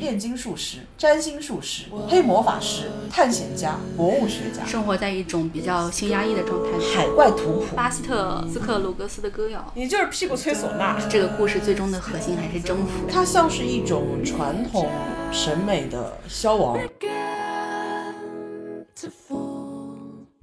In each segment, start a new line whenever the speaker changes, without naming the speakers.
炼金术师、占星术师、黑魔法师、探险家、博物学家，
生活在一种比较性压抑的状态。
海怪图谱，
巴斯特斯克鲁格斯的歌谣，
你就是屁股吹唢呐。
这个故事最终的核心还是征服。
它像是一种传统审美的消亡。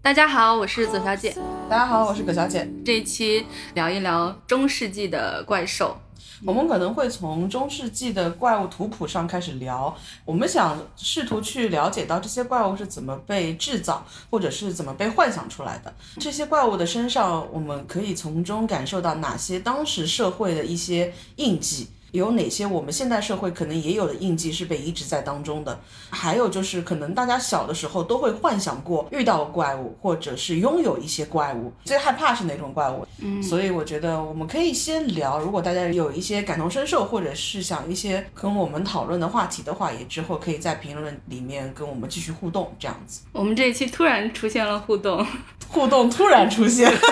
大家好，我是左小姐。
大家好，我是葛小姐。
这一期聊一聊中世纪的怪兽。
我们可能会从中世纪的怪物图谱上开始聊，我们想试图去了解到这些怪物是怎么被制造，或者是怎么被幻想出来的。这些怪物的身上，我们可以从中感受到哪些当时社会的一些印记。有哪些我们现代社会可能也有的印记是被移植在当中的？还有就是，可能大家小的时候都会幻想过遇到怪物，或者是拥有一些怪物，最害怕是哪种怪物？嗯，所以我觉得我们可以先聊，如果大家有一些感同身受，或者是想一些跟我们讨论的话题的话，也之后可以在评论里面跟我们继续互动，这样子。
我们这一期突然出现了互动，
互动突然出现。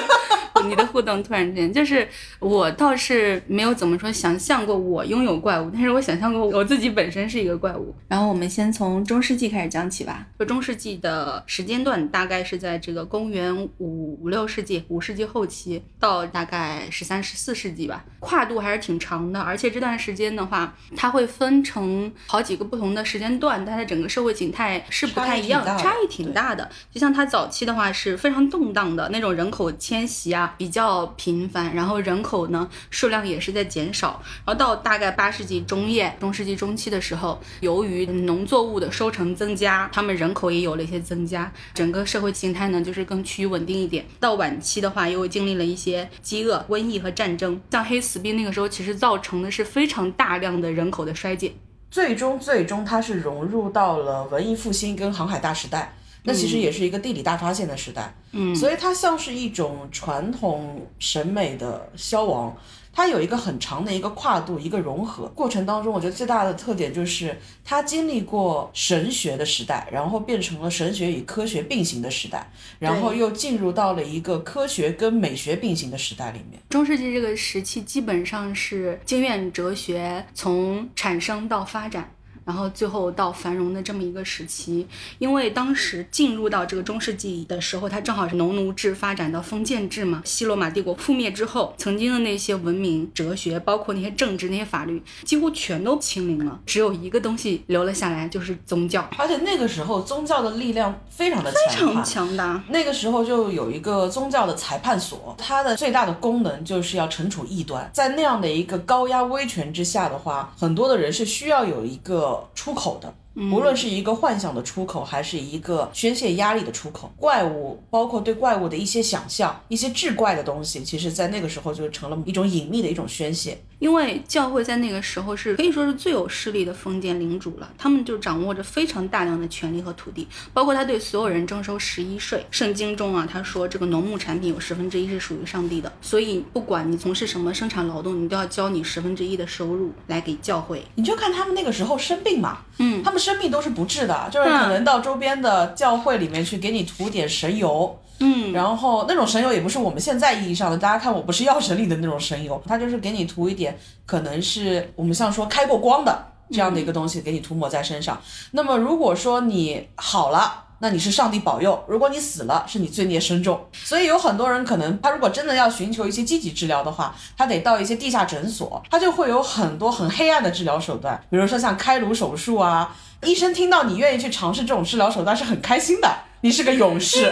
你的互动突然之间，就是我倒是没有怎么说想象过我拥有怪物，但是我想象过我自己本身是一个怪物。然后我们先从中世纪开始讲起吧。就中世纪的时间段大概是在这个公元五五六世纪，五世纪后期到大概十三十四世纪吧，跨度还是挺长的。而且这段时间的话，它会分成好几个不同的时间段，它的整个社会形态是不太一样，差异挺大的。就像它早期的话是非常动荡的那种人口迁徙啊。比较频繁，然后人口呢数量也是在减少，然后到大概八世纪中叶、中世纪中期的时候，由于农作物的收成增加，他们人口也有了一些增加，整个社会形态呢就是更趋于稳定一点。到晚期的话，又经历了一些饥饿、瘟疫和战争，像黑死病那个时候，其实造成的是非常大量的人口的衰减，
最终最终它是融入到了文艺复兴跟航海大时代。那其实也是一个地理大发现的时代，嗯，所以它像是一种传统审美的消亡，它有一个很长的一个跨度，一个融合过程当中，我觉得最大的特点就是它经历过神学的时代，然后变成了神学与科学并行的时代，然后又进入到了一个科学跟美学并行的时代里面。
中世纪这个时期基本上是经验哲学从产生到发展。然后最后到繁荣的这么一个时期，因为当时进入到这个中世纪的时候，它正好是农奴制发展到封建制嘛。西罗马帝国覆灭之后，曾经的那些文明、哲学，包括那些政治、那些法律，几乎全都清零了，只有一个东西留了下来，就是宗教。
而且那个时候宗教的力量非常的
非常强大。
那个时候就有一个宗教的裁判所，它的最大的功能就是要惩处异端。在那样的一个高压威权之下的话，很多的人是需要有一个。出口的。无论是一个幻想的出口，还是一个宣泄压力的出口，怪物包括对怪物的一些想象，一些志怪的东西，其实在那个时候就成了一种隐秘的一种宣泄。
因为教会在那个时候是可以说是最有势力的封建领主了，他们就掌握着非常大量的权利和土地，包括他对所有人征收十一税。圣经中啊，他说这个农牧产品有十分之一是属于上帝的，所以不管你从事什么生产劳动，你都要交你十分之一的收入来给教会。
你就看他们那个时候生病嘛，嗯，他们。生命都是不治的，就是可能到周边的教会里面去给你涂点神油，嗯，然后那种神油也不是我们现在意义上的，大家看我不是药神里的那种神油，它就是给你涂一点，可能是我们像说开过光的这样的一个东西给你涂抹在身上。那么如果说你好了。那你是上帝保佑，如果你死了，是你罪孽深重。所以有很多人可能，他如果真的要寻求一些积极治疗的话，他得到一些地下诊所，他就会有很多很黑暗的治疗手段，比如说像开颅手术啊。医生听到你愿意去尝试这种治疗手段是很开心的，你是个勇士，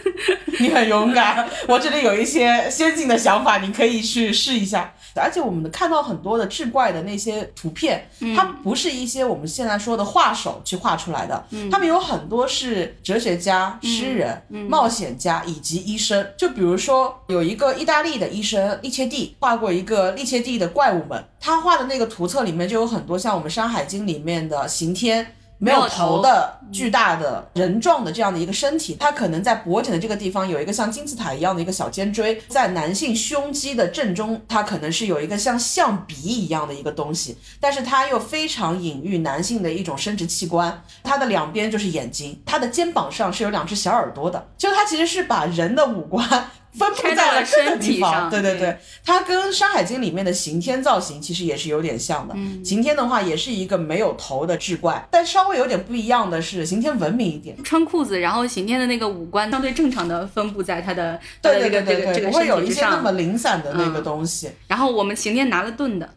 你很勇敢。我这里有一些先进的想法，你可以去试一下。而且我们看到很多的志怪的那些图片，它不是一些我们现在说的画手去画出来的，他们有很多是哲学家、诗人、冒险家以及医生。就比如说有一个意大利的医生利切蒂画过一个利切蒂的怪物们，他画的那个图册里面就有很多像我们《山海经》里面的刑天。没有头的巨大的人状的这样的一个身体，它可能在脖颈的这个地方有一个像金字塔一样的一个小尖锥，在男性胸肌的正中，它可能是有一个像象鼻一样的一个东西，但是它又非常隐喻男性的一种生殖器官，它的两边就是眼睛，它的肩膀上是有两只小耳朵的，就它其实是把人的五官。分布在了各个地方。对
对
对，它跟《山海经》里面的刑天造型其实也是有点像的。刑天的话也是一个没有头的志怪，但稍微有点不一样的是，刑天文明一点，
穿裤子，然后刑天的那个五官相对正常的分布在他的
对
对对
对
对，
不会有一些那么零散的那个东西。
然后我们刑天拿了盾的。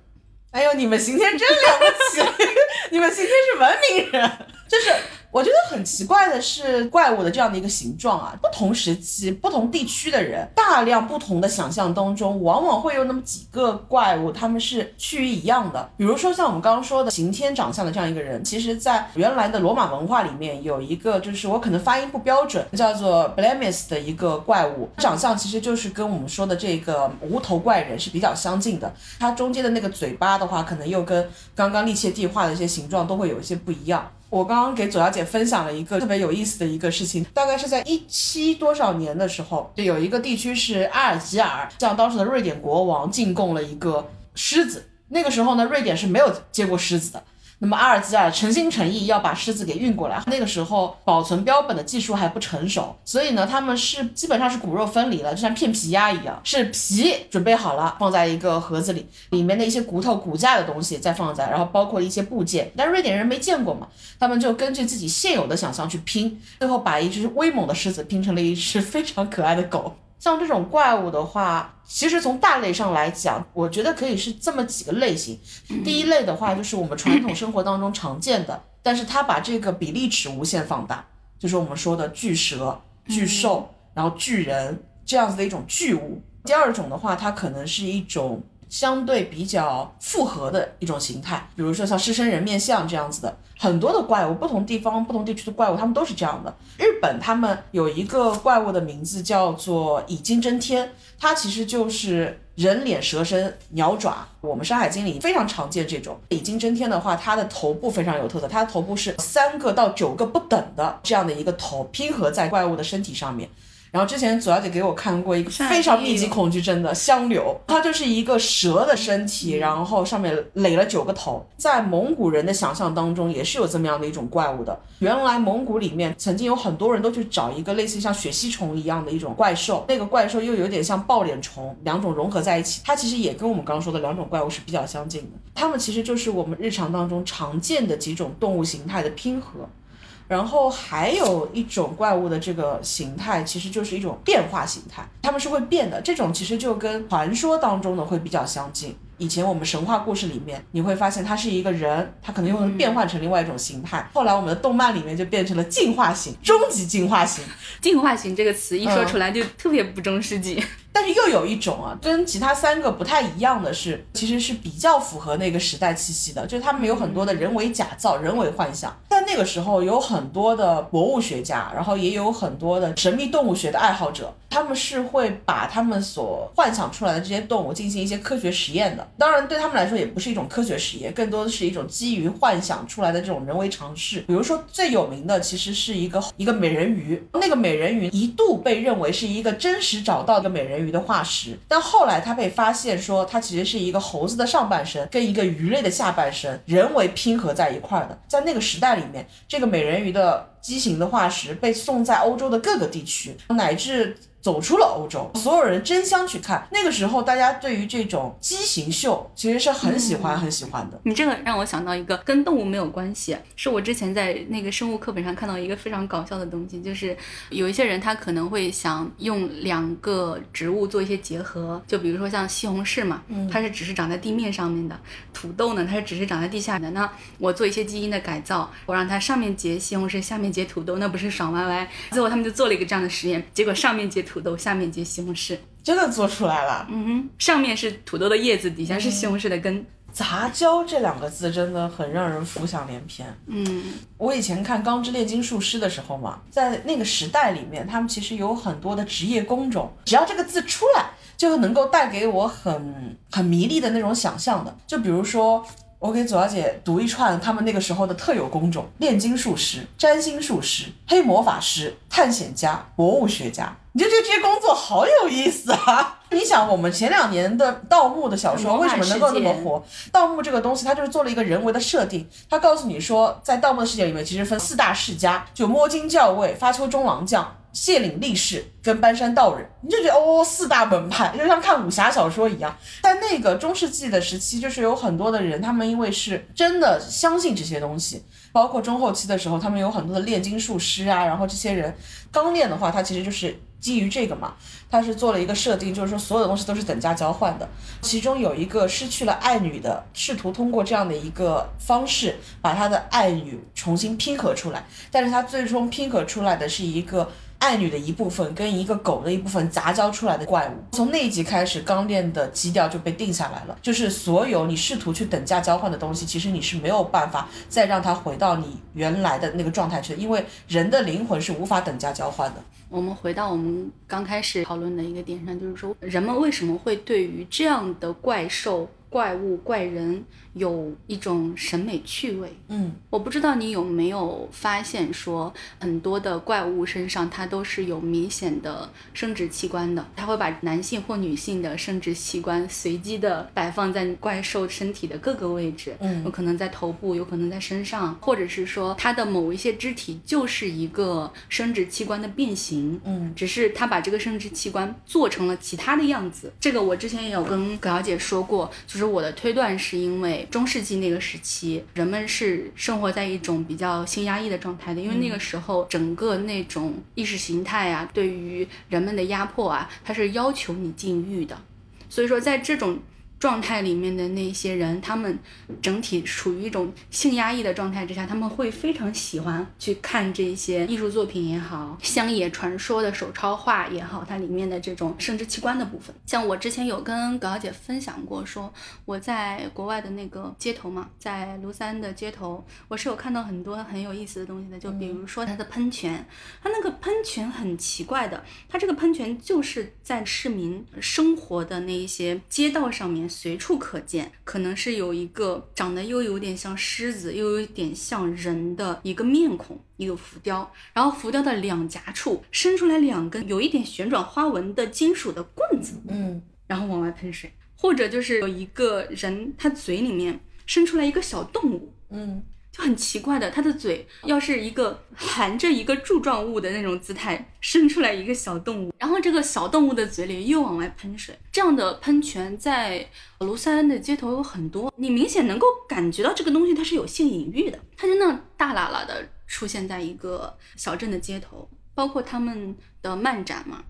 哎呦，你们刑天真了不起！你们刑天是文明人，就是。我觉得很奇怪的是，怪物的这样的一个形状啊，不同时期、不同地区的人，大量不同的想象当中，往往会有那么几个怪物，他们是趋于一样的。比如说像我们刚刚说的刑天长相的这样一个人，其实在原来的罗马文化里面有一个，就是我可能发音不标准，叫做 Blemis 的一个怪物，长相其实就是跟我们说的这个无头怪人是比较相近的。它中间的那个嘴巴的话，可能又跟刚刚利切蒂画的一些形状都会有一些不一样。我刚刚给左小姐分享了一个特别有意思的一个事情，大概是在一七多少年的时候，就有一个地区是阿尔及尔向当时的瑞典国王进贡了一个狮子，那个时候呢，瑞典是没有接过狮子的。那么阿尔及尔诚心诚意要把狮子给运过来，那个时候保存标本的技术还不成熟，所以呢，他们是基本上是骨肉分离了，就像片皮鸭一样，是皮准备好了放在一个盒子里，里面的一些骨头、骨架的东西再放在，然后包括一些部件，但瑞典人没见过嘛，他们就根据自己现有的想象去拼，最后把一只威猛的狮子拼成了一只非常可爱的狗。像这种怪物的话，其实从大类上来讲，我觉得可以是这么几个类型。第一类的话，就是我们传统生活当中常见的，但是它把这个比例尺无限放大，就是我们说的巨蛇、巨兽，然后巨人这样子的一种巨物。第二种的话，它可能是一种。相对比较复合的一种形态，比如说像狮身人面像这样子的，很多的怪物，不同地方、不同地区的怪物，他们都是这样的。日本他们有一个怪物的名字叫做以金真天，它其实就是人脸蛇身、鸟爪。我们《山海经》里非常常见这种以金真天的话，它的头部非常有特色，它的头部是三个到九个不等的这样的一个头拼合在怪物的身体上面。然后之前左小姐给我看过一个非常密集恐惧症的香柳，它就是一个蛇的身体，然后上面垒了九个头。在蒙古人的想象当中，也是有这么样的一种怪物的。原来蒙古里面曾经有很多人都去找一个类似像血吸虫一样的一种怪兽，那个怪兽又有点像抱脸虫，两种融合在一起，它其实也跟我们刚刚说的两种怪物是比较相近的。它们其实就是我们日常当中常见的几种动物形态的拼合。然后还有一种怪物的这个形态，其实就是一种变化形态，它们是会变的。这种其实就跟传说当中的会比较相近。以前我们神话故事里面，你会发现他是一个人，他可能又变换成另外一种形态。后来我们的动漫里面就变成了进化型，终极进化型。
进化型这个词一说出来就特别不中世纪。
但是又有一种啊，跟其他三个不太一样的是，其实是比较符合那个时代气息的，就是他们有很多的人为假造、人为幻想。在那个时候，有很多的博物学家，然后也有很多的神秘动物学的爱好者，他们是会把他们所幻想出来的这些动物进行一些科学实验的。当然，对他们来说也不是一种科学实验，更多的是一种基于幻想出来的这种人为尝试。比如说最有名的，其实是一个一个美人鱼，那个美人鱼一度被认为是一个真实找到的美人鱼。的化石，但后来他被发现说，它其实是一个猴子的上半身跟一个鱼类的下半身人为拼合在一块儿的。在那个时代里面，这个美人鱼的畸形的化石被送在欧洲的各个地区，乃至。走出了欧洲，所有人争相去看。那个时候，大家对于这种畸形秀其实是很喜欢、很喜欢的。
你这个让我想到一个跟动物没有关系，是我之前在那个生物课本上看到一个非常搞笑的东西，就是有一些人他可能会想用两个植物做一些结合，就比如说像西红柿嘛，它是只是长在地面上面的；土豆呢，它是只是长在地下的。那我做一些基因的改造，我让它上面结西红柿，下面结土豆，那不是爽歪歪？最后他们就做了一个这样的实验，结果上面结。土豆下面结西红柿，
真的做出来了。
嗯哼，上面是土豆的叶子，底下是西红柿的根。
杂交这两个字真的很让人浮想联翩。
嗯，
我以前看《钢之炼金术师》的时候嘛，在那个时代里面，他们其实有很多的职业工种，只要这个字出来，就能够带给我很很迷离的那种想象的。就比如说。我给左小姐读一串他们那个时候的特有工种：炼金术师、占星术师、黑魔法师、探险家、博物学家。你就觉得这些工作好有意思啊！你想，我们前两年的盗墓的小说为什么能够那么火？盗墓这个东西，它就是做了一个人为的设定，它告诉你说，在盗墓的世界里面，其实分四大世家，就摸金校尉、发丘中郎将。谢岭力士跟搬山道人，你就觉得哦，四大门派，就像看武侠小说一样。在那个中世纪的时期，就是有很多的人，他们因为是真的相信这些东西，包括中后期的时候，他们有很多的炼金术师啊，然后这些人刚炼的话，他其实就是基于这个嘛，他是做了一个设定，就是说所有的东西都是等价交换的。其中有一个失去了爱女的，试图通过这样的一个方式把他的爱女重新拼合出来，但是他最终拼合出来的是一个。爱女的一部分跟一个狗的一部分杂交出来的怪物，从那一集开始，钢炼的基调就被定下来了。就是所有你试图去等价交换的东西，其实你是没有办法再让它回到你原来的那个状态去的，因为人的灵魂是无法等价交换的。
我们回到我们刚开始讨论的一个点上，就是说人们为什么会对于这样的怪兽？怪物、怪人有一种审美趣味，
嗯，
我不知道你有没有发现，说很多的怪物身上它都是有明显的生殖器官的，它会把男性或女性的生殖器官随机的摆放在怪兽身体的各个位置，
嗯，
有可能在头部，有可能在身上，或者是说它的某一些肢体就是一个生殖器官的变形，
嗯，
只是它把这个生殖器官做成了其他的样子。这个我之前也有跟葛小姐说过，就。是我的推断，是因为中世纪那个时期，人们是生活在一种比较性压抑的状态的，因为那个时候整个那种意识形态啊，对于人们的压迫啊，它是要求你禁欲的，所以说在这种。状态里面的那些人，他们整体处于一种性压抑的状态之下，他们会非常喜欢去看这些艺术作品也好，乡野传说的手抄画也好，它里面的这种生殖器官的部分。像我之前有跟葛小姐分享过，说我在国外的那个街头嘛，在庐山的街头，我是有看到很多很有意思的东西的，就比如说它的喷泉，它那个喷泉很奇怪的，它这个喷泉就是在市民生活的那一些街道上面。随处可见，可能是有一个长得又有点像狮子，又有点像人的一个面孔，一个浮雕。然后浮雕的两颊处伸出来两根有一点旋转花纹的金属的棍子，
嗯，
然后往外喷水。或者就是有一个人，他嘴里面伸出来一个小动物，
嗯。
很奇怪的，它的嘴要是一个含着一个柱状物的那种姿态，伸出来一个小动物，然后这个小动物的嘴里又往外喷水，这样的喷泉在卢塞恩的街头有很多，你明显能够感觉到这个东西它是有性隐喻的，它就那样大喇喇的出现在一个小镇的街头，包括他们的漫展嘛，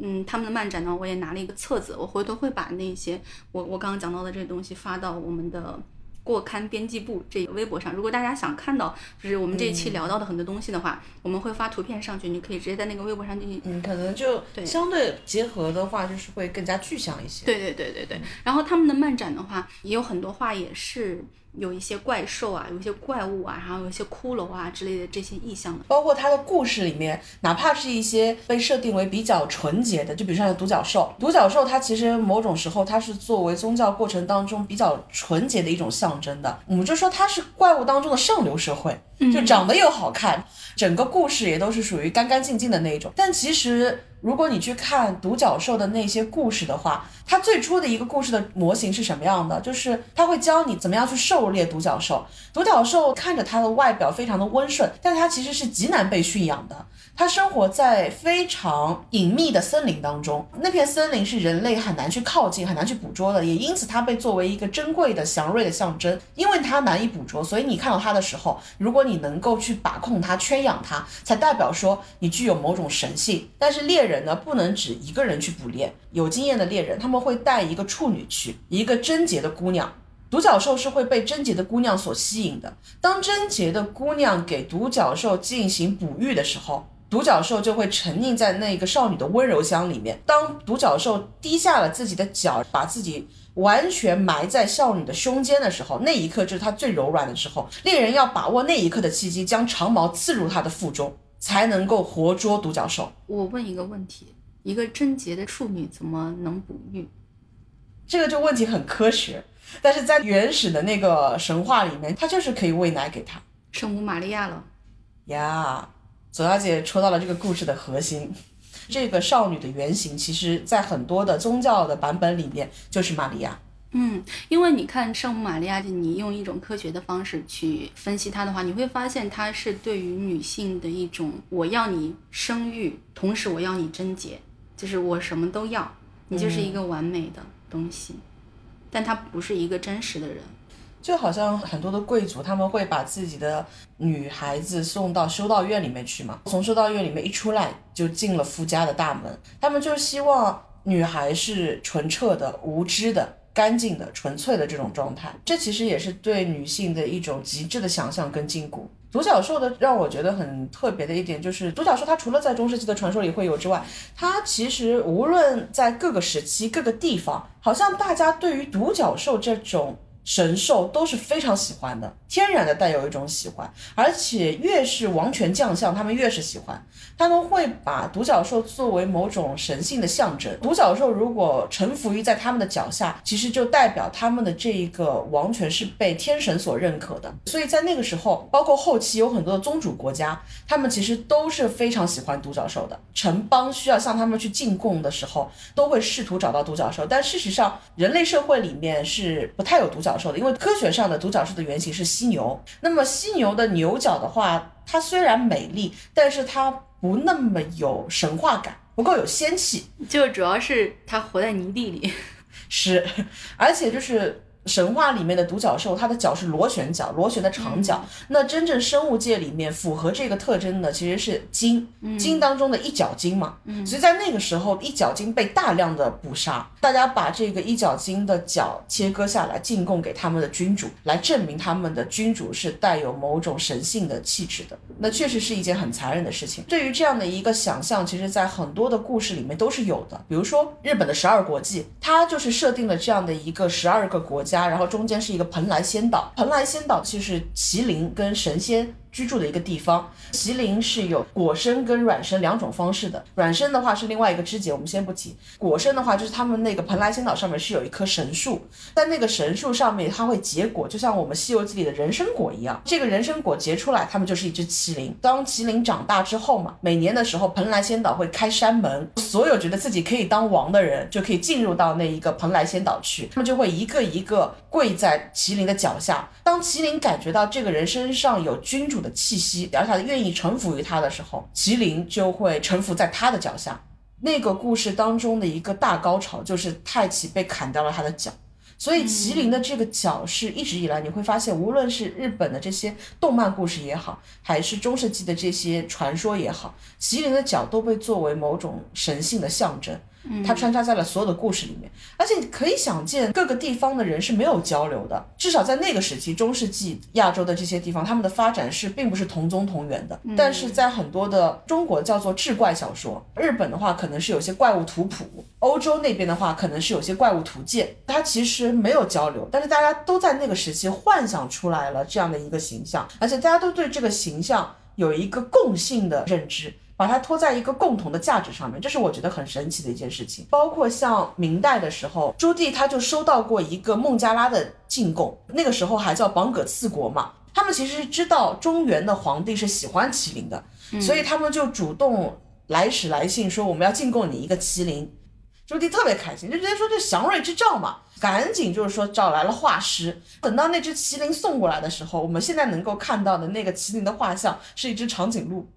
嗯，他们的漫展呢，我也拿了一个册子，我回头会把那些我我刚刚讲到的这些东西发到我们的。过刊编辑部这个微博上，如果大家想看到，就是我们这一期聊到的很多东西的话，我们会发图片上去，你可以直接在那个微博上进行。
嗯，可能就相对结合的话，就是会更加具象一些。
对对对对对。然后他们的漫展的话，也有很多画也是。有一些怪兽啊，有一些怪物啊，然后有一些骷髅啊之类的这些意象的，
包括它的故事里面，哪怕是一些被设定为比较纯洁的，就比如像独角兽，独角兽它其实某种时候它是作为宗教过程当中比较纯洁的一种象征的，我们就说它是怪物当中的上流社会，就长得又好看，整个故事也都是属于干干净净的那种，但其实。如果你去看独角兽的那些故事的话，它最初的一个故事的模型是什么样的？就是它会教你怎么样去狩猎独角兽。独角兽看着它的外表非常的温顺，但它其实是极难被驯养的。它生活在非常隐秘的森林当中，那片森林是人类很难去靠近、很难去捕捉的，也因此它被作为一个珍贵的祥瑞的象征。因为它难以捕捉，所以你看到它的时候，如果你你能够去把控它、圈养它，才代表说你具有某种神性。但是猎人呢，不能只一个人去捕猎，有经验的猎人他们会带一个处女去，一个贞洁的姑娘。独角兽是会被贞洁的姑娘所吸引的。当贞洁的姑娘给独角兽进行哺育的时候，独角兽就会沉溺在那个少女的温柔乡里面。当独角兽低下了自己的脚，把自己完全埋在少女的胸间的时候，那一刻就是她最柔软的时候。猎人要把握那一刻的契机，将长矛刺入她的腹中，才能够活捉独角兽。
我问一个问题：一个贞洁的处女怎么能哺育？
这个就问题很科学，但是在原始的那个神话里面，她就是可以喂奶给她，
圣母玛利亚了
呀。左小姐戳到了这个故事的核心，这个少女的原型，其实在很多的宗教的版本里面就是玛利亚。
嗯，因为你看圣母玛利亚，你用一种科学的方式去分析它的话，你会发现它是对于女性的一种，我要你生育，同时我要你贞洁，就是我什么都要，你就是一个完美的东西，但她不是一个真实的人。
就好像很多的贵族，他们会把自己的女孩子送到修道院里面去嘛，从修道院里面一出来就进了夫家的大门，他们就希望女孩是纯澈的、无知的。干净的、纯粹的这种状态，这其实也是对女性的一种极致的想象跟禁锢。独角兽的让我觉得很特别的一点，就是独角兽它除了在中世纪的传说里会有之外，它其实无论在各个时期、各个地方，好像大家对于独角兽这种。神兽都是非常喜欢的，天然的带有一种喜欢，而且越是王权将相，他们越是喜欢，他们会把独角兽作为某种神性的象征。独角兽如果臣服于在他们的脚下，其实就代表他们的这一个王权是被天神所认可的。所以在那个时候，包括后期有很多的宗主国家，他们其实都是非常喜欢独角兽的。城邦需要向他们去进贡的时候，都会试图找到独角兽，但事实上，人类社会里面是不太有独角。兽的，因为科学上的独角兽的原型是犀牛。那么犀牛的牛角的话，它虽然美丽，但是它不那么有神话感，不够有仙气。
就主要是它活在泥地里，
是，而且就是。神话里面的独角兽，它的角是螺旋角，螺旋的长脚。那真正生物界里面符合这个特征的，其实是鲸，鲸当中的一角鲸嘛。嗯所以在那个时候，一角鲸被大量的捕杀，大家把这个一角鲸的角切割下来进贡给他们的君主，来证明他们的君主是带有某种神性的气质的。那确实是一件很残忍的事情。对于这样的一个想象，其实在很多的故事里面都是有的。比如说日本的十二国记，它就是设定了这样的一个十二个国家。然后中间是一个蓬莱仙岛，蓬莱仙岛就是麒麟跟神仙。居住的一个地方，麒麟是有果身跟卵身两种方式的。卵身的话是另外一个枝节，我们先不提。果身的话就是他们那个蓬莱仙岛上面是有一棵神树，在那个神树上面它会结果，就像我们《西游记》里的人参果一样。这个人参果结出来，他们就是一只麒麟。当麒麟长大之后嘛，每年的时候蓬莱仙岛会开山门，所有觉得自己可以当王的人就可以进入到那一个蓬莱仙岛去，他们就会一个一个跪在麒麟的脚下。当麒麟感觉到这个人身上有君主。的气息，而他愿意臣服于他的时候，麒麟就会臣服在他的脚下。那个故事当中的一个大高潮就是太启被砍掉了他的脚，所以麒麟的这个脚是一直以来你会发现，无论是日本的这些动漫故事也好，还是中世纪的这些传说也好，麒麟的脚都被作为某种神性的象征。它穿插在了所有的故事里面，而且可以想见，各个地方的人是没有交流的。至少在那个时期，中世纪亚洲的这些地方，他们的发展是并不是同宗同源的。但是在很多的中国叫做志怪小说，日本的话可能是有些怪物图谱，欧洲那边的话可能是有些怪物图鉴，它其实没有交流，但是大家都在那个时期幻想出来了这样的一个形象，而且大家都对这个形象有一个共性的认知。把它托在一个共同的价值上面，这是我觉得很神奇的一件事情。包括像明代的时候，朱棣他就收到过一个孟加拉的进贡，那个时候还叫榜葛四国嘛。他们其实是知道中原的皇帝是喜欢麒麟的，所以他们就主动来使来信说我们要进贡你一个麒麟。朱棣特别开心，就直接说这祥瑞之兆嘛，赶紧就是说找来了画师。等到那只麒麟送过来的时候，我们现在能够看到的那个麒麟的画像是一只长颈鹿。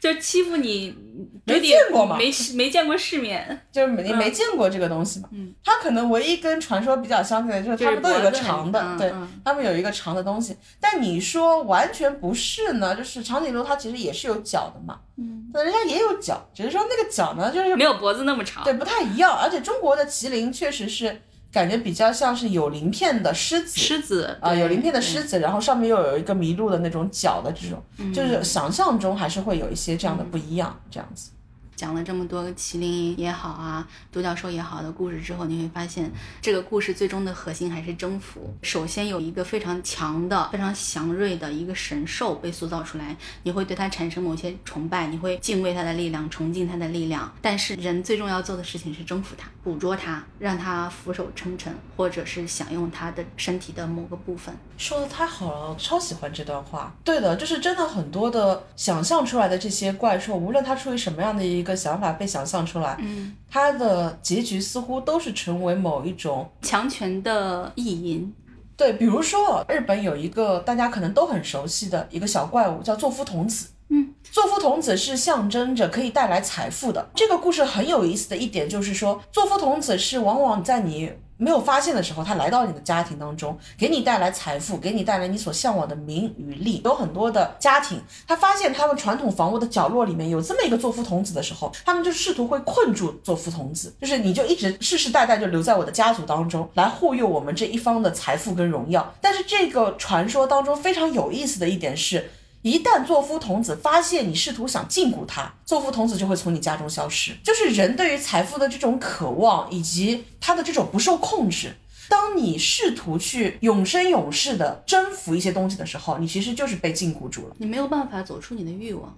就欺负你，
没见过嘛？
没没见过世面，
就是你没见过这个东西嘛。嗯，它可能唯一跟传说比较相似的，就是他们都有个长的，对，他们有一个长的东西。但你说完全不是呢？就是长颈鹿它其实也是有角的嘛。嗯，人家也有角，只是说那个角呢，就是
没有脖子那么长。
对，不太一样。而且中国的麒麟确实是。感觉比较像是有鳞片的狮子，
狮子
啊，有鳞片的狮子，然后上面又有一个麋鹿的那种角的这种，就是想象中还是会有一些这样的不一样，这样子。
讲了这么多麒麟也好啊，独角兽也好的故事之后，你会发现这个故事最终的核心还是征服。首先有一个非常强的、非常祥瑞的一个神兽被塑造出来，你会对它产生某些崇拜，你会敬畏它的力量，崇敬它的力量。但是人最重要做的事情是征服它，捕捉它，让它俯首称臣，或者是享用它的身体的某个部分。
说的太好了，超喜欢这段话。对的，就是真的很多的想象出来的这些怪兽，无论它出于什么样的一。个想法被想象出来，
嗯，
它的结局似乎都是成为某一种
强权的意淫。
对，比如说日本有一个大家可能都很熟悉的一个小怪物，叫作夫童子。
嗯，
作夫童子是象征着可以带来财富的。这个故事很有意思的一点就是说，作夫童子是往往在你没有发现的时候，他来到你的家庭当中，给你带来财富，给你带来你所向往的名与利。有很多的家庭，他发现他们传统房屋的角落里面有这么一个作夫童子的时候，他们就试图会困住作夫童子，就是你就一直世世代代就留在我的家族当中，来护佑我们这一方的财富跟荣耀。但是这个传说当中非常有意思的一点是。一旦作夫童子发现你试图想禁锢他，作夫童子就会从你家中消失。就是人对于财富的这种渴望，以及他的这种不受控制。当你试图去永生永世的征服一些东西的时候，你其实就是被禁锢住了，
你没有办法走出你的欲望，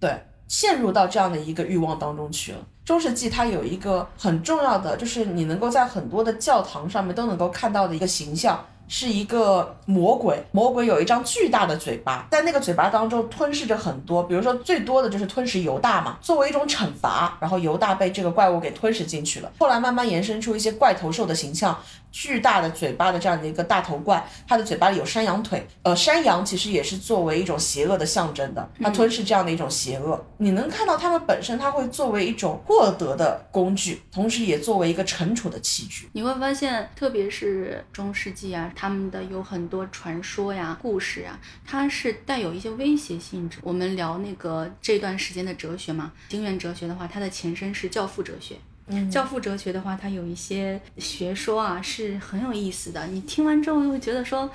对，陷入到这样的一个欲望当中去了。中世纪它有一个很重要的，就是你能够在很多的教堂上面都能够看到的一个形象。是一个魔鬼，魔鬼有一张巨大的嘴巴，在那个嘴巴当中吞噬着很多，比如说最多的就是吞噬犹大嘛，作为一种惩罚，然后犹大被这个怪物给吞噬进去了。后来慢慢延伸出一些怪头兽的形象。巨大的嘴巴的这样的一个大头怪，它的嘴巴里有山羊腿，呃，山羊其实也是作为一种邪恶的象征的，它吞噬这样的一种邪恶。你能看到它们本身，它会作为一种获得的工具，同时也作为一个惩处的器具。
你会发现，特别是中世纪啊，他们的有很多传说呀、故事啊，它是带有一些威胁性质。我们聊那个这段时间的哲学嘛，经验哲学的话，它的前身是教父哲学。教父哲学的话，它有一些学说啊，是很有意思的。你听完之后就会觉得说，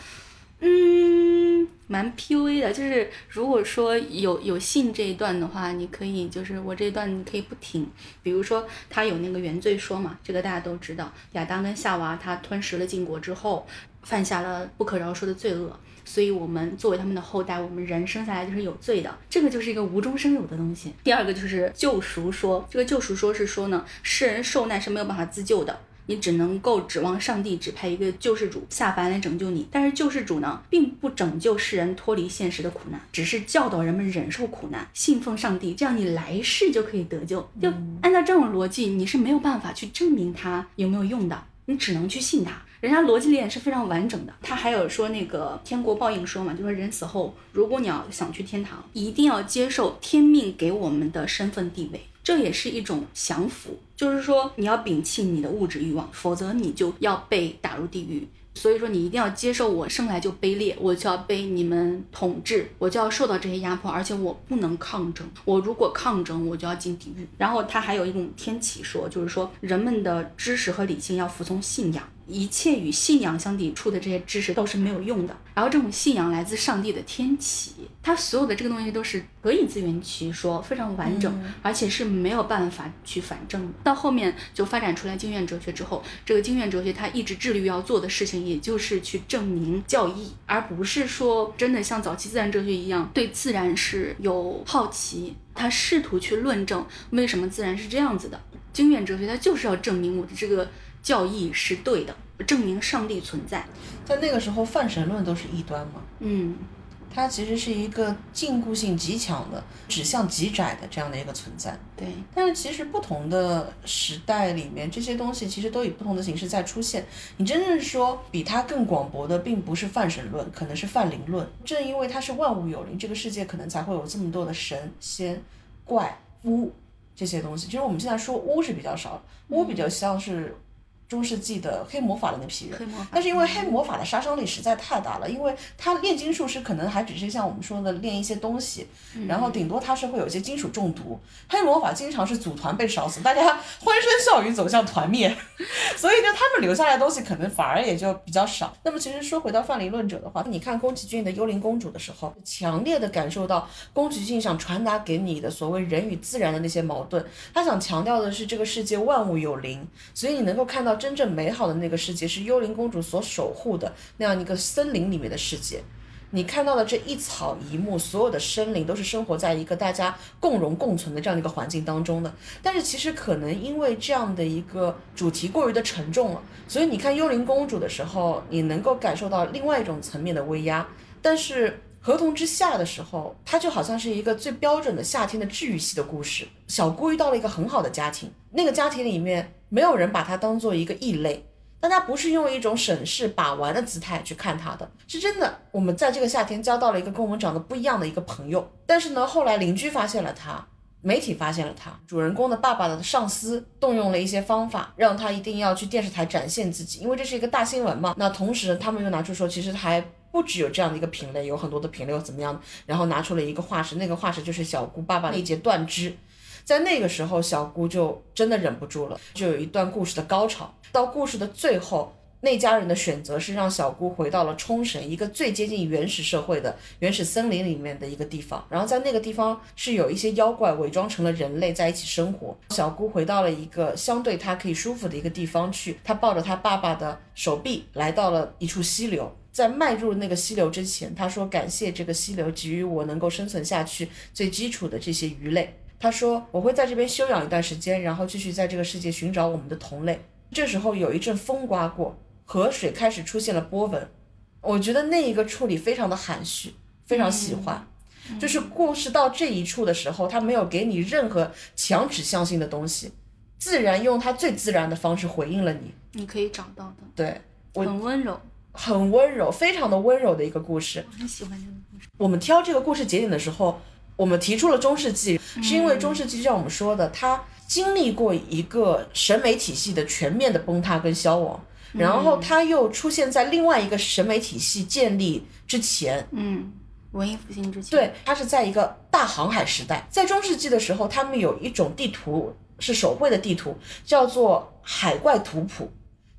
嗯，蛮 P U A 的。就是如果说有有信这一段的话，你可以就是我这一段你可以不听。比如说他有那个原罪说嘛，这个大家都知道，亚当跟夏娃他吞食了禁果之后，犯下了不可饶恕的罪恶。所以，我们作为他们的后代，我们人生下来就是有罪的，这个就是一个无中生有的东西。第二个就是救赎说，这个救赎说是说呢，世人受难是没有办法自救的，你只能够指望上帝指派一个救世主下凡来拯救你。但是救世主呢，并不拯救世人脱离现实的苦难，只是教导人们忍受苦难，信奉上帝，这样你来世就可以得救。就按照这种逻辑，你是没有办法去证明它有没有用的，你只能去信它。人家逻辑链是非常完整的，他还有说那个天国报应说嘛，就说人死后，如果你要想去天堂，一定要接受天命给我们的身份地位，这也是一种降服，就是说你要摒弃你的物质欲望，否则你就要被打入地狱。所以说你一定要接受我生来就卑劣，我就要被你们统治，我就要受到这些压迫，而且我不能抗争，我如果抗争，我就要进地狱。然后他还有一种天启说，就是说人们的知识和理性要服从信仰。一切与信仰相抵触的这些知识都是没有用的。然后这种信仰来自上帝的天启，它所有的这个东西都是可以自圆其说，非常完整，而且是没有办法去反证的。到后面就发展出来经验哲学之后，这个经验哲学它一直致力于要做的事情，也就是去证明教义，而不是说真的像早期自然哲学一样对自然是有好奇，他试图去论证为什么自然是这样子的。经验哲学它就是要证明我的这个。教义是对的，证明上帝存在。
在那个时候，泛神论都是异端嘛。
嗯，
它其实是一个禁锢性极强的、指向极窄的这样的一个存在。
对。
但是其实不同的时代里面，这些东西其实都以不同的形式在出现。你真正说比它更广博的，并不是泛神论，可能是泛灵论。正因为它是万物有灵，这个世界可能才会有这么多的神仙、怪巫这些东西。其实我们现在说巫是比较少，巫比较像是。中世纪的黑魔法的那批人，但是因为黑魔法的杀伤力实在太大了，因为他炼金术师可能还只是像我们说的炼一些东西，然后顶多他是会有一些金属中毒。黑魔法经常是组团被烧死，大家欢声笑语走向团灭，所以就他们留下来的东西可能反而也就比较少。那么其实说回到范蠡论者的话，你看宫崎骏的《幽灵公主》的时候，强烈的感受到宫崎骏想传达给你的所谓人与自然的那些矛盾，他想强调的是这个世界万物有灵，所以你能够看到。真正美好的那个世界是幽灵公主所守护的那样一个森林里面的世界。你看到的这一草一木，所有的生灵都是生活在一个大家共荣共存的这样的一个环境当中的。但是其实可能因为这样的一个主题过于的沉重了，所以你看幽灵公主的时候，你能够感受到另外一种层面的威压。但是合同之下的时候，它就好像是一个最标准的夏天的治愈系的故事。小姑遇到了一个很好的家庭，那个家庭里面没有人把他当做一个异类，但他不是用一种审视把玩的姿态去看他的，是真的。我们在这个夏天交到了一个跟我们长得不一样的一个朋友，但是呢，后来邻居发现了他，媒体发现了他，主人公的爸爸的上司动用了一些方法，让他一定要去电视台展现自己，因为这是一个大新闻嘛。那同时他们又拿出说，其实还。不只有这样的一个品类，有很多的品类又怎么样？然后拿出了一个化石，那个化石就是小姑爸爸那节断肢，在那个时候，小姑就真的忍不住了，就有一段故事的高潮。到故事的最后，那家人的选择是让小姑回到了冲绳，一个最接近原始社会的原始森林里面的一个地方。然后在那个地方是有一些妖怪伪装成了人类在一起生活。小姑回到了一个相对她可以舒服的一个地方去，她抱着她爸爸的手臂来到了一处溪流。在迈入那个溪流之前，他说：“感谢这个溪流给予我能够生存下去最基础的这些鱼类。”他说：“我会在这边休养一段时间，然后继续在这个世界寻找我们的同类。”这时候有一阵风刮过，河水开始出现了波纹。我觉得那一个处理非常的含蓄，非常喜欢。就是故事到这一处的时候，他没有给你任何强指向性的东西，自然用他最自然的方式回应了你。
你可以找到的，
对，我
很温柔。
很温柔，非常的温柔的一个故事。
我很喜欢这个故事。
我们挑这个故事节点的时候，我们提出了中世纪，是因为中世纪就像我们说的，它经历过一个审美体系的全面的崩塌跟消亡，然后它又出现在另外一个审美体系建立之前。
嗯，文艺复兴之前。
对，它是在一个大航海时代。在中世纪的时候，他们有一种地图是手绘的地图，叫做海怪图谱。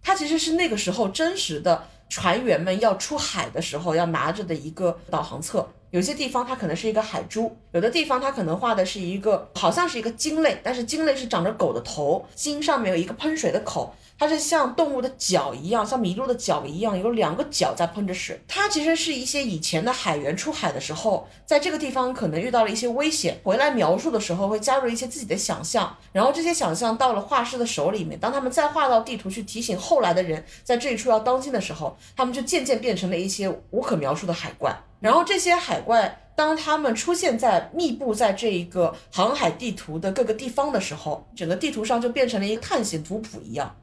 它其实是那个时候真实的。船员们要出海的时候要拿着的一个导航册，有些地方它可能是一个海珠，有的地方它可能画的是一个好像是一个鲸类，但是鲸类是长着狗的头，鲸上面有一个喷水的口。它是像动物的脚一样，像麋鹿的脚一样，有两个脚在喷着水。它其实是一些以前的海员出海的时候，在这个地方可能遇到了一些危险，回来描述的时候会加入一些自己的想象，然后这些想象到了画师的手里面，当他们再画到地图去提醒后来的人在这一处要当心的时候，他们就渐渐变成了一些无可描述的海怪。然后这些海怪当他们出现在密布在这一个航海地图的各个地方的时候，整个地图上就变成了一个探险图谱一样。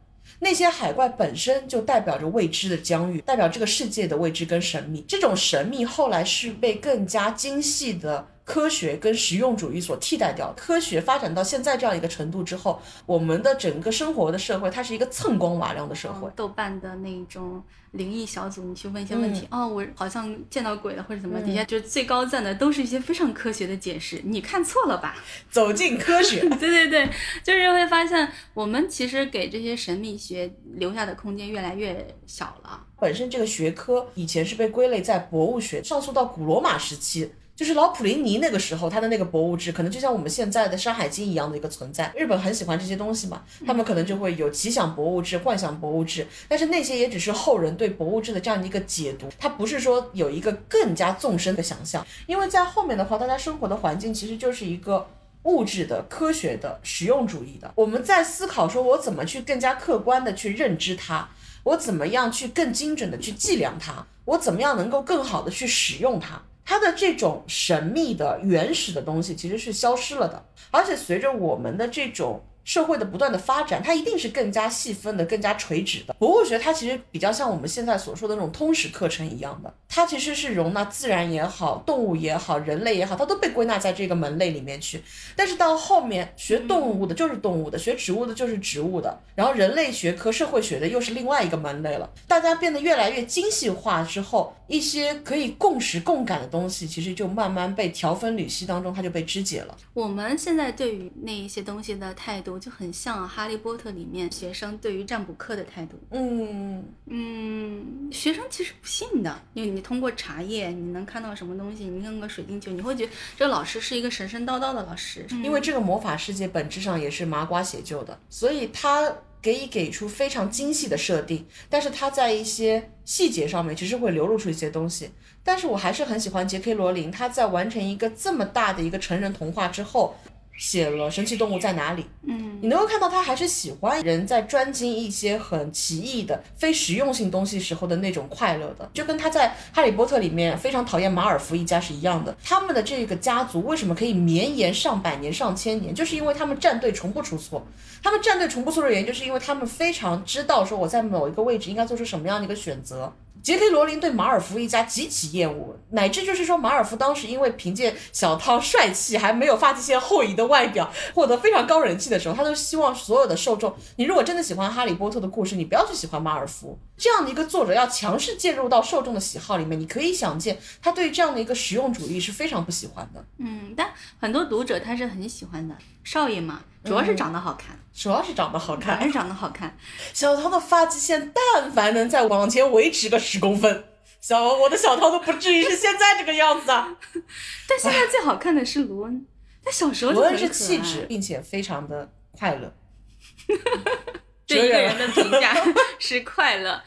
那些海怪本身就代表着未知的疆域，代表这个世界的未知跟神秘。这种神秘后来是被更加精细的。科学跟实用主义所替代掉。科学发展到现在这样一个程度之后，我们的整个生活的社会，它是一个锃光瓦亮的社会。
豆瓣的那种灵异小组，你去问一些问题，哦，我好像见到鬼了或者怎么，底下就最高赞的都是一些非常科学的解释。你看错了吧？
走进科学。
对对对，就是会发现我们其实给这些神秘学留下的空间越来越小了。
本身这个学科以前是被归类在博物学，上溯到古罗马时期。就是老普林尼那个时候，他的那个博物志，可能就像我们现在的《山海经》一样的一个存在。日本很喜欢这些东西嘛，他们可能就会有奇想博物志、幻想博物志，但是那些也只是后人对博物志的这样的一个解读，它不是说有一个更加纵深的想象。因为在后面的话，大家生活的环境其实就是一个物质的、科学的、实用主义的。我们在思考说，我怎么去更加客观的去认知它，我怎么样去更精准的去计量它，我怎么样能够更好的去使用它。它的这种神秘的、原始的东西其实是消失了的，而且随着我们的这种。社会的不断的发展，它一定是更加细分的、更加垂直的。博物学它其实比较像我们现在所说的那种通识课程一样的，它其实是容纳自然也好、动物也好、人类也好，它都被归纳在这个门类里面去。但是到后面学动物的就是动物的，学植物的就是植物的，然后人类学科、社会学的又是另外一个门类了。大家变得越来越精细化之后，一些可以共识共感的东西，其实就慢慢被条分缕析当中，它就被肢解了。
我们现在对于那一些东西的态度。就很像《哈利波特》里面学生对于占卜课的态度。
嗯
嗯，学生其实不信的，因为你通过茶叶，你能看到什么东西？你弄个水晶球，你会觉得这个老师是一个神神叨叨的老师。
因为这个魔法世界本质上也是麻瓜写就的，所以他给以给出非常精细的设定，但是他在一些细节上面其实会流露出一些东西。但是我还是很喜欢杰克罗琳，他在完成一个这么大的一个成人童话之后。写了《神奇动物在哪里》，
嗯，
你能够看到他还是喜欢人在专精一些很奇异的非实用性东西时候的那种快乐的，就跟他在《哈利波特》里面非常讨厌马尔福一家是一样的。他们的这个家族为什么可以绵延上百年、上千年，就是因为他们战队从不出错。他们战队从不出错的原因，就是因为他们非常知道说我在某一个位置应该做出什么样的一个选择。杰克·罗琳对马尔福一家极其厌恶，乃至就是说马尔福当时因为凭借小汤帅气还没有发际线后移的外表获得非常高人气的时候，他都希望所有的受众，你如果真的喜欢哈利波特的故事，你不要去喜欢马尔福。这样的一个作者，要强势介入到受众的喜好里面，你可以想见他对这样的一个实用主义是非常不喜欢的。
嗯，但很多读者他是很喜欢的，少爷嘛，主要是长得好看，
主要是长得好看，
还是长得好看。
小涛的发际线，但凡能再往前维持个十公分，小我的小涛都不至于是现在这个样子啊。
但现在最好看的是卢恩，他小时候就
罗恩是气质，并且非常的快乐。
对一个人的评价 是快乐。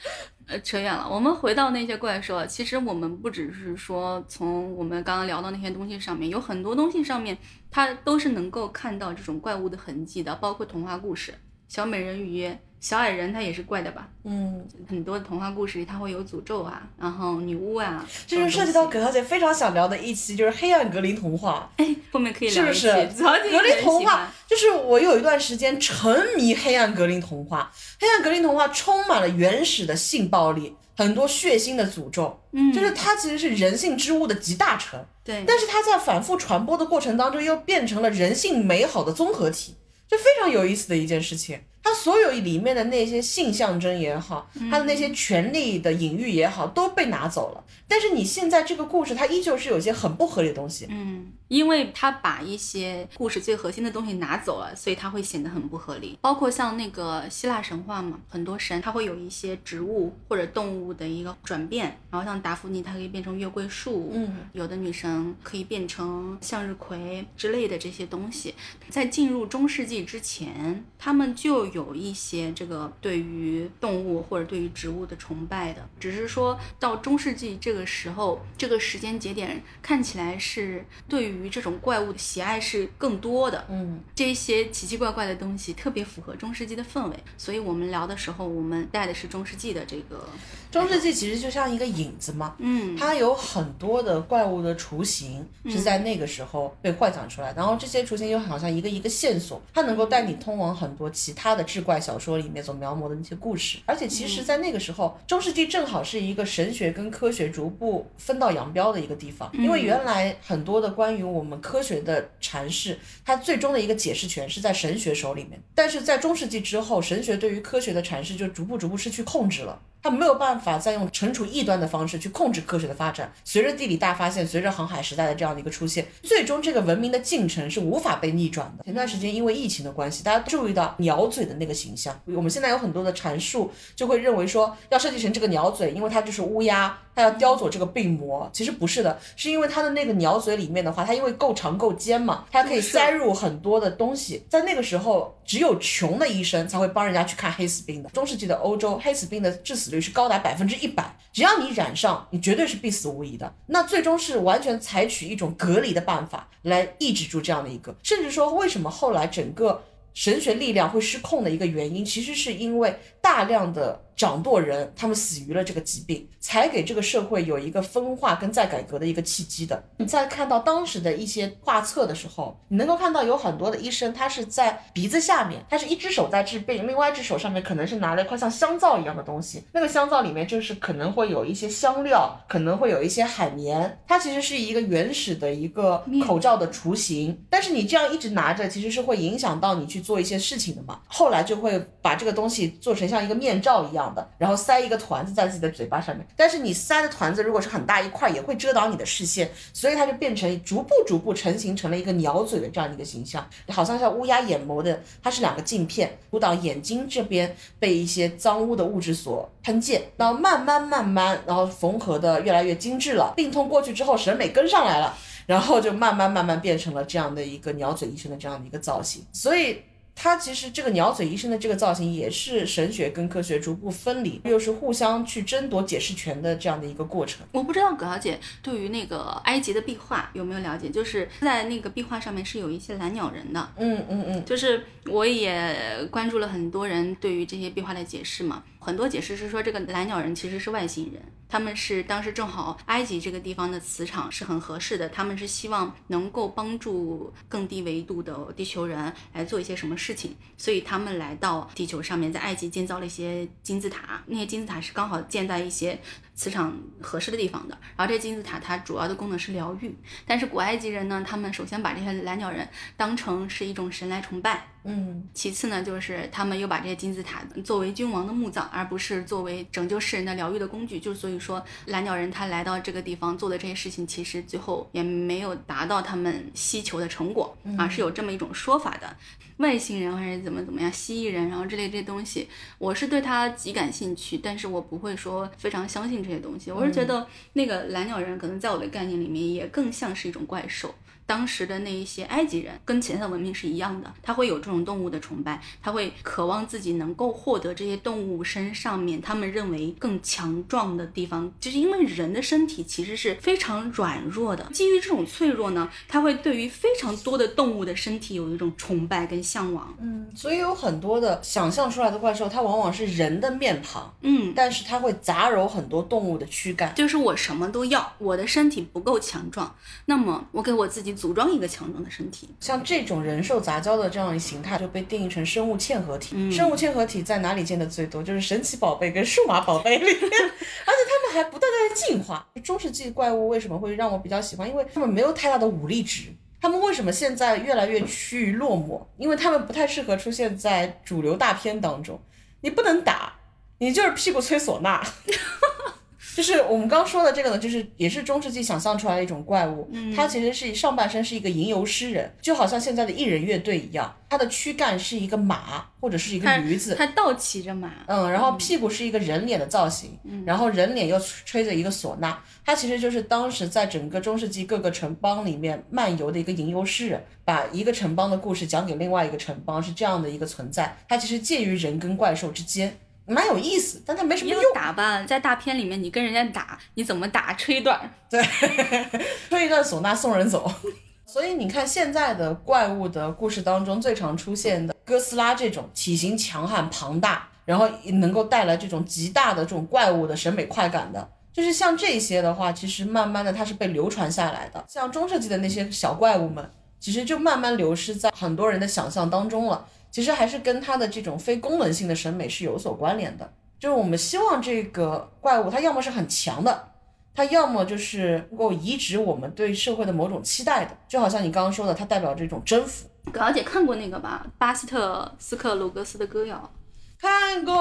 呃，扯远了，我们回到那些怪兽。其实我们不只是说从我们刚刚聊到那些东西上面，有很多东西上面它都是能够看到这种怪物的痕迹的，包括童话故事，小美人鱼、小矮人，他也是怪的吧？
嗯，
很多童话故事里它会有诅咒啊，然后女巫啊，
这就涉及到葛小姐非常想聊的一期，就是黑暗格林童话。
哎，后面可以
是不
聊一。
是？
曹姐
格林童话就是我有一段时间沉迷黑暗格林童话。黑暗格林童话充满了原始的性暴力，很多血腥的诅咒，
嗯，
就是它其实是人性之物的集大成。
对，
但是它在反复传播的过程当中，又变成了人性美好的综合体，这非常有意思的一件事情。它所有里面的那些性象征也好，它的那些权力的隐喻也好，都被拿走了。但是你现在这个故事，它依旧是有些很不合理的东西。
嗯，因为他把一些故事最核心的东西拿走了，所以它会显得很不合理。包括像那个希腊神话嘛，很多神它会有一些植物或者动物的一个转变，然后像达芙妮它可以变成月桂树，
嗯，
有的女神可以变成向日葵之类的这些东西。在进入中世纪之前，他们就有一些这个对于动物或者对于植物的崇拜的，只是说到中世纪这个时候，这个时间节点看起来是对于这种怪物的喜爱是更多的。
嗯，
这些奇奇怪怪的东西特别符合中世纪的氛围，所以我们聊的时候，我们带的是中世纪的这个，
中世纪其实就像一个影子嘛，
嗯，
它有很多的怪物的雏形是在那个时候被幻想出来，然后这些雏形又好像一个一个线索，它能够带你通往很多其他的志怪小说里面所描摹的那些故事。而且其实，在那个时候，中世纪正好是一个神学跟科学逐步分道扬镳的一个地方，因为原来很多的关于我们科学的阐释，它最终的一个解释权是在神学手里面，但是在中世纪之后，神学对于科学的阐释就逐步逐步失去控制了。它没有办法再用惩处异端的方式去控制科学的发展。随着地理大发现，随着航海时代的这样的一个出现，最终这个文明的进程是无法被逆转的。前段时间因为疫情的关系，大家注意到鸟嘴的那个形象，我们现在有很多的阐述就会认为说要设计成这个鸟嘴，因为它就是乌鸦，它要叼走这个病魔。其实不是的，是因为它的那个鸟嘴里面的话，它因为够长够尖嘛，它可以塞入很多的东西。在那个时候，只有穷的医生才会帮人家去看黑死病的。中世纪的欧洲，黑死病的致死率是高达百分之一百，只要你染上，你绝对是必死无疑的。那最终是完全采取一种隔离的办法来抑制住这样的一个，甚至说为什么后来整个神学力量会失控的一个原因，其实是因为大量的掌舵人他们死于了这个疾病，才给这个社会有一个分化跟再改革的一个契机的。你在看到当时的一些画册的时候，你能够看到有很多的医生，他是在鼻子下面，他是一只手在治病，另外一只手上面可能是拿了一块像香皂一样的东西，那个香皂里面就是可能会有一些香料，可能会有一些海绵，它其实是一个原始的一个口罩的雏形，但是你这样一直拿着，其实是会影响到你去做一些事情的嘛。后来就会把这个东西做成像一个面罩一样然后塞一个团子在自己的嘴巴上面。但是你塞的团子如果是很大一块，也会遮挡你的视线，所以它就变成逐步逐步成型成了一个鸟嘴的这样一个形象，好像像乌鸦眼眸的，它是两个镜片，阻挡眼睛这边被一些脏污的物质所喷溅，然后慢慢慢慢，然后缝合的越来越精致了，病痛过去之后，审美跟上来了。然后就慢慢慢慢变成了这样的一个鸟嘴医生的这样的一个造型，所以它其实这个鸟嘴医生的这个造型也是神学跟科学逐步分离，又是互相去争夺解释权的这样的一个过程。
我不知道葛小姐对于那个埃及的壁画有没有了解？就是在那个壁画上面是有一些蓝鸟人的。
嗯嗯嗯，
就是我也关注了很多人对于这些壁画的解释嘛。很多解释是说，这个蓝鸟人其实是外星人，他们是当时正好埃及这个地方的磁场是很合适的，他们是希望能够帮助更低维度的地球人来做一些什么事情，所以他们来到地球上面，在埃及建造了一些金字塔，那些金字塔是刚好建在一些磁场合适的地方的。然后这金字塔它主要的功能是疗愈，但是古埃及人呢，他们首先把这些蓝鸟人当成是一种神来崇拜。
嗯，
其次呢，就是他们又把这些金字塔作为君王的墓葬，而不是作为拯救世人的疗愈的工具。就是所以说，蓝鸟人他来到这个地方做的这些事情，其实最后也没有达到他们希求的成果啊，是有这么一种说法的。外星人还是怎么怎么样，蜥蜴人，然后之类这些东西，我是对他极感兴趣，但是我不会说非常相信这些东西。我是觉得那个蓝鸟人可能在我的概念里面也更像是一种怪兽。当时的那一些埃及人跟其他的文明是一样的，他会有这种动物的崇拜，他会渴望自己能够获得这些动物身上面他们认为更强壮的地方，就是因为人的身体其实是非常软弱的，基于这种脆弱呢，他会对于非常多的动物的身体有一种崇拜跟向往。
嗯，所以有很多的想象出来的怪兽，它往往是人的面庞，
嗯，
但是它会杂糅很多动物的躯干，
就是我什么都要，我的身体不够强壮，那么我给我自己。组装一个强壮的身体，
像这种人兽杂交的这样的形态就被定义成生物嵌合体。生物嵌合体在哪里见的最多？就是神奇宝贝跟数码宝贝里面，而且他们还不断在进化。中世纪怪物为什么会让我比较喜欢？因为他们没有太大的武力值。他们为什么现在越来越趋于落寞？因为他们不太适合出现在主流大片当中。你不能打，你就是屁股吹唢呐。就是我们刚说的这个呢，就是也是中世纪想象出来的一种怪物。嗯，它其实是上半身是一个吟游诗人，就好像现在的艺人乐队一样。它的躯干是一个马或者是一个驴子，
它倒骑着马。
嗯，然后屁股是一个人脸的造型，然后人脸又吹着一个唢呐。它其实就是当时在整个中世纪各个城邦里面漫游的一个吟游诗人，把一个城邦的故事讲给另外一个城邦，是这样的一个存在。它其实介于人跟怪兽之间。蛮有意思，但它没什么用。
打扮，在大片里面，你跟人家打，你怎么打？吹一段，
对，吹一段唢呐送人走。所以你看，现在的怪物的故事当中，最常出现的哥斯拉这种体型强悍庞大，然后能够带来这种极大的这种怪物的审美快感的，就是像这些的话，其实慢慢的它是被流传下来的。像中世纪的那些小怪物们，其实就慢慢流失在很多人的想象当中了。其实还是跟它的这种非功能性的审美是有所关联的，就是我们希望这个怪物它要么是很强的，它要么就是能够移植我们对社会的某种期待的，就好像你刚刚说的，它代表这种征服。
葛小姐看过那个吧？巴斯特斯克鲁格斯的歌谣，
看过，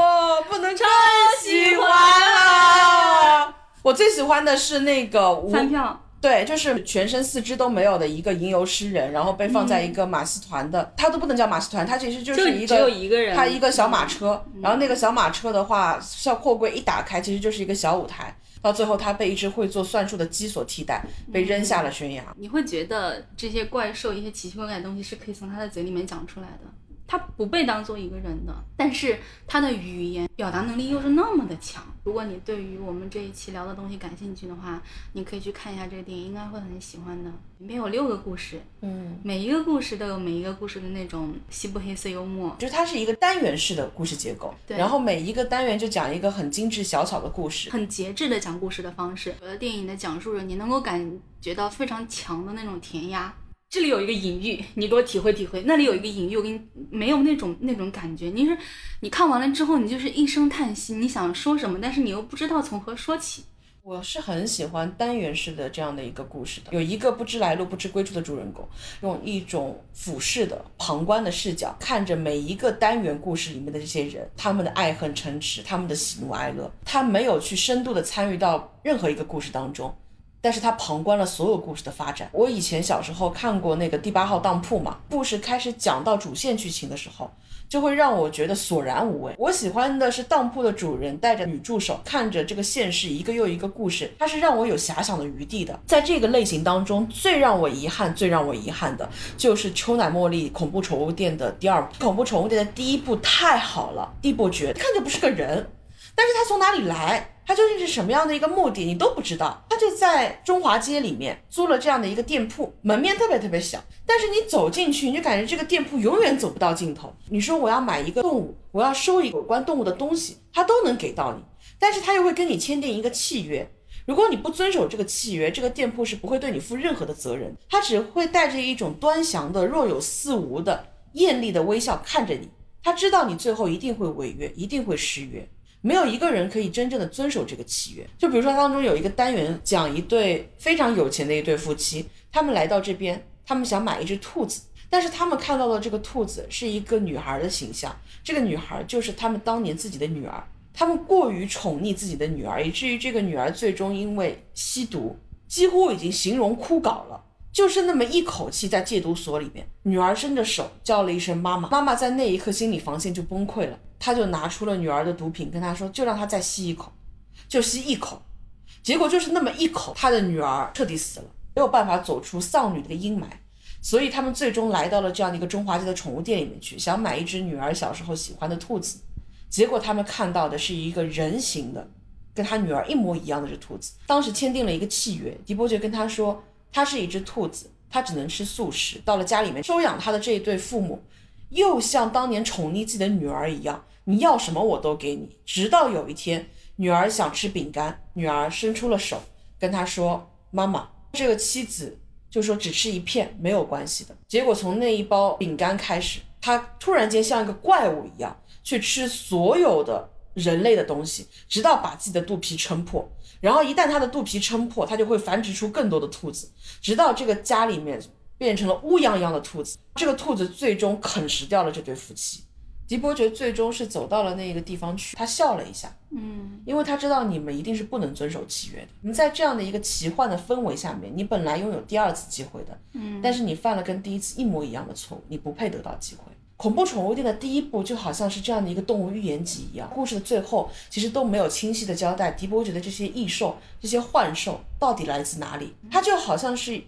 不能超喜欢啊！我最喜欢的是那个
翻票。
对，就是全身四肢都没有的一个吟游诗人，然后被放在一个马戏团的，他都不能叫马戏团，他其实就是一个，
只有一个人，
他一个小马车，然后那个小马车的话，像货柜一打开，其实就是一个小舞台，到最后他被一只会做算术的鸡所替代，被扔下了悬崖。
你会觉得这些怪兽、一些奇奇怪怪的东西是可以从他的嘴里面讲出来的。他不被当做一个人的，但是他的语言表达能力又是那么的强。如果你对于我们这一期聊的东西感兴趣的话，你可以去看一下这个电影，应该会很喜欢的。里面有六个故事，
嗯，
每一个故事都有每一个故事的那种西部黑色幽默，
就是它是一个单元式的故事结构，
对，
然后每一个单元就讲一个很精致小巧的故事，
很节制的讲故事的方式。有的电影的讲述者，你能够感觉到非常强的那种填压。这里有一个隐喻，你给我体会体会。那里有一个隐喻，我给你没有那种那种感觉。你是你看完了之后，你就是一声叹息，你想说什么，但是你又不知道从何说起。
我是很喜欢单元式的这样的一个故事的，有一个不知来路、不知归处的主人公，用一种俯视的旁观的视角，看着每一个单元故事里面的这些人，他们的爱恨嗔痴，他们的喜怒哀乐，他没有去深度的参与到任何一个故事当中。但是他旁观了所有故事的发展。我以前小时候看过那个第八号当铺嘛，故事开始讲到主线剧情的时候。就会让我觉得索然无味。我喜欢的是当铺的主人带着女助手，看着这个现实一个又一个故事，它是让我有遐想的余地的。在这个类型当中，最让我遗憾、最让我遗憾的就是《秋乃茉莉恐怖宠物店》的第二部。恐怖宠物店的第一部太好了，地伯爵看着不是个人，但是他从哪里来？他究竟是什么样的一个目的，你都不知道。他就在中华街里面租了这样的一个店铺，门面特别特别小，但是你走进去，你就感觉这个店铺永远走不到尽头。你说我要买一个动物，我要收一个有关动物的东西，他都能给到你，但是他又会跟你签订一个契约，如果你不遵守这个契约，这个店铺是不会对你负任何的责任，他只会带着一种端详的、若有似无的、艳丽的微笑看着你，他知道你最后一定会违约，一定会失约。没有一个人可以真正的遵守这个契约。就比如说，当中有一个单元讲一对非常有钱的一对夫妻，他们来到这边，他们想买一只兔子，但是他们看到的这个兔子是一个女孩的形象，这个女孩就是他们当年自己的女儿。他们过于宠溺自己的女儿，以至于这个女儿最终因为吸毒，几乎已经形容枯槁了。就是那么一口气在戒毒所里面，女儿伸着手叫了一声妈妈，妈妈在那一刻心理防线就崩溃了，他就拿出了女儿的毒品，跟她说就让她再吸一口，就吸一口，结果就是那么一口，他的女儿彻底死了，没有办法走出丧女的阴霾，所以他们最终来到了这样的一个中华街的宠物店里面去，想买一只女儿小时候喜欢的兔子，结果他们看到的是一个人形的，跟他女儿一模一样的这兔子，当时签订了一个契约，迪波爵跟他说。它是一只兔子，它只能吃素食。到了家里面收养他的这一对父母，又像当年宠溺自己的女儿一样，你要什么我都给你。直到有一天，女儿想吃饼干，女儿伸出了手跟他说：“妈妈。”这个妻子就说：“只吃一片没有关系的。”结果从那一包饼干开始，他突然间像一个怪物一样去吃所有的人类的东西，直到把自己的肚皮撑破。然后一旦他的肚皮撑破，他就会繁殖出更多的兔子，直到这个家里面变成了乌泱泱的兔子。这个兔子最终啃食掉了这对夫妻。狄伯爵最终是走到了那个地方去，他笑了一下，
嗯，
因为他知道你们一定是不能遵守契约的。你在这样的一个奇幻的氛围下面，你本来拥有第二次机会的，
嗯，
但是你犯了跟第一次一模一样的错误，你不配得到机会。恐怖宠物店的第一部就好像是这样的一个动物寓言集一样，故事的最后其实都没有清晰的交代狄伯爵的这些异兽、这些幻兽到底来自哪里。它就好像是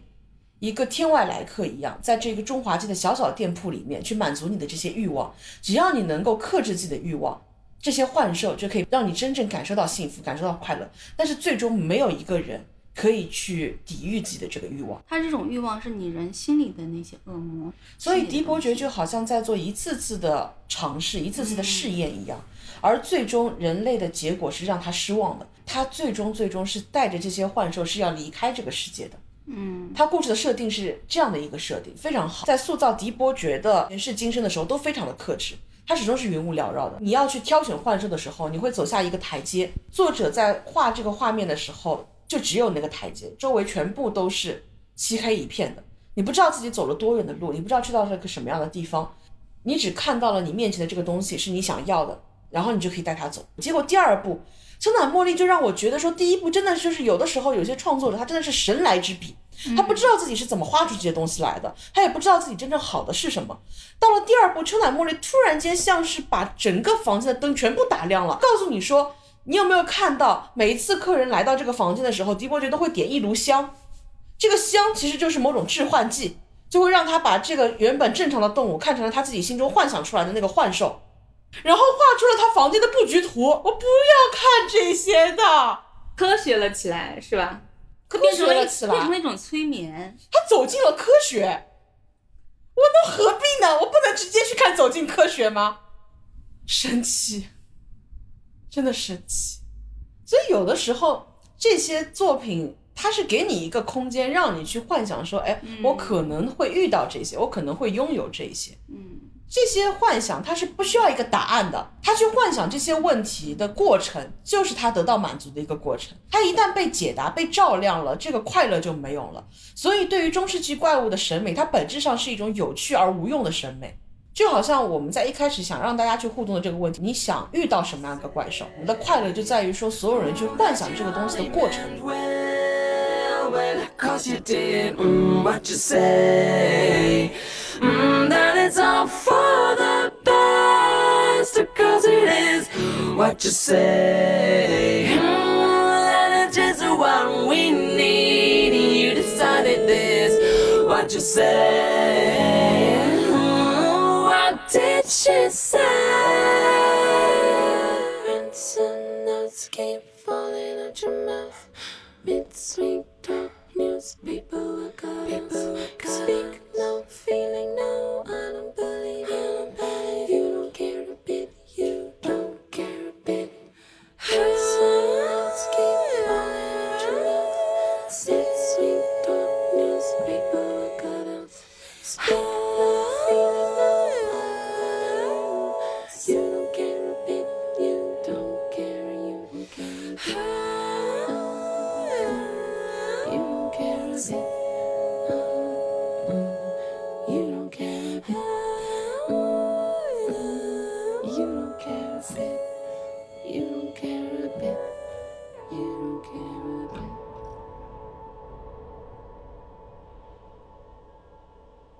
一个天外来客一样，在这个中华街的小小店铺里面去满足你的这些欲望。只要你能够克制自己的欲望，这些幻兽就可以让你真正感受到幸福、感受到快乐。但是最终没有一个人。可以去抵御自己的这个欲望，
他这种欲望是你人心里的那些恶魔，
所以迪伯爵就好像在做一次次的尝试，一次次的试验一样，而最终人类的结果是让他失望的，他最终最终是带着这些幻兽是要离开这个世界的。
嗯，
他故事的设定是这样的一个设定，非常好，在塑造狄伯爵的前世今生的时候都非常的克制，他始终是云雾缭绕的。你要去挑选幻兽的时候，你会走下一个台阶，作者在画这个画面的时候。就只有那个台阶，周围全部都是漆黑一片的，你不知道自己走了多远的路，你不知道去到了个什么样的地方，你只看到了你面前的这个东西是你想要的，然后你就可以带他走。结果第二步《秋乃茉莉》就让我觉得说，第一部真的就是有的时候有些创作者他真的是神来之笔，他不知道自己是怎么画出这些东西来的，他也不知道自己真正好的是什么。到了第二部《秋乃茉莉》，突然间像是把整个房间的灯全部打亮了，告诉你说。你有没有看到，每一次客人来到这个房间的时候，狄伯爵都会点一炉香，这个香其实就是某种致幻剂，就会让他把这个原本正常的动物看成了他自己心中幻想出来的那个幻兽，然后画出了他房间的布局图。我不要看这些的，
科学了起来是吧？
科学了起来，
变成了一种催眠。
他走进了科学，我都何必呢？我不能直接去看《走进科学》吗？神奇。真的神奇，所以有的时候这些作品，它是给你一个空间，让你去幻想说，哎，我可能会遇到这些，我可能会拥有这些。
嗯，
这些幻想它是不需要一个答案的，他去幻想这些问题的过程，就是他得到满足的一个过程。他一旦被解答、被照亮了，这个快乐就没有了。所以，对于中世纪怪物的审美，它本质上是一种有趣而无用的审美。就好像我们在一开始想让大家去互动的这个问题，你想遇到什么样的怪兽？我们的快乐就在于说，所有人去幻想这个东西的过程。
cause it's all for the best, cause it is what you say. That it's just what we need, you decided this, what you say. What did she say? And notes keep falling out your mouth. Mid-sweet talk, newspaper, I got People Speak, no feeling, no,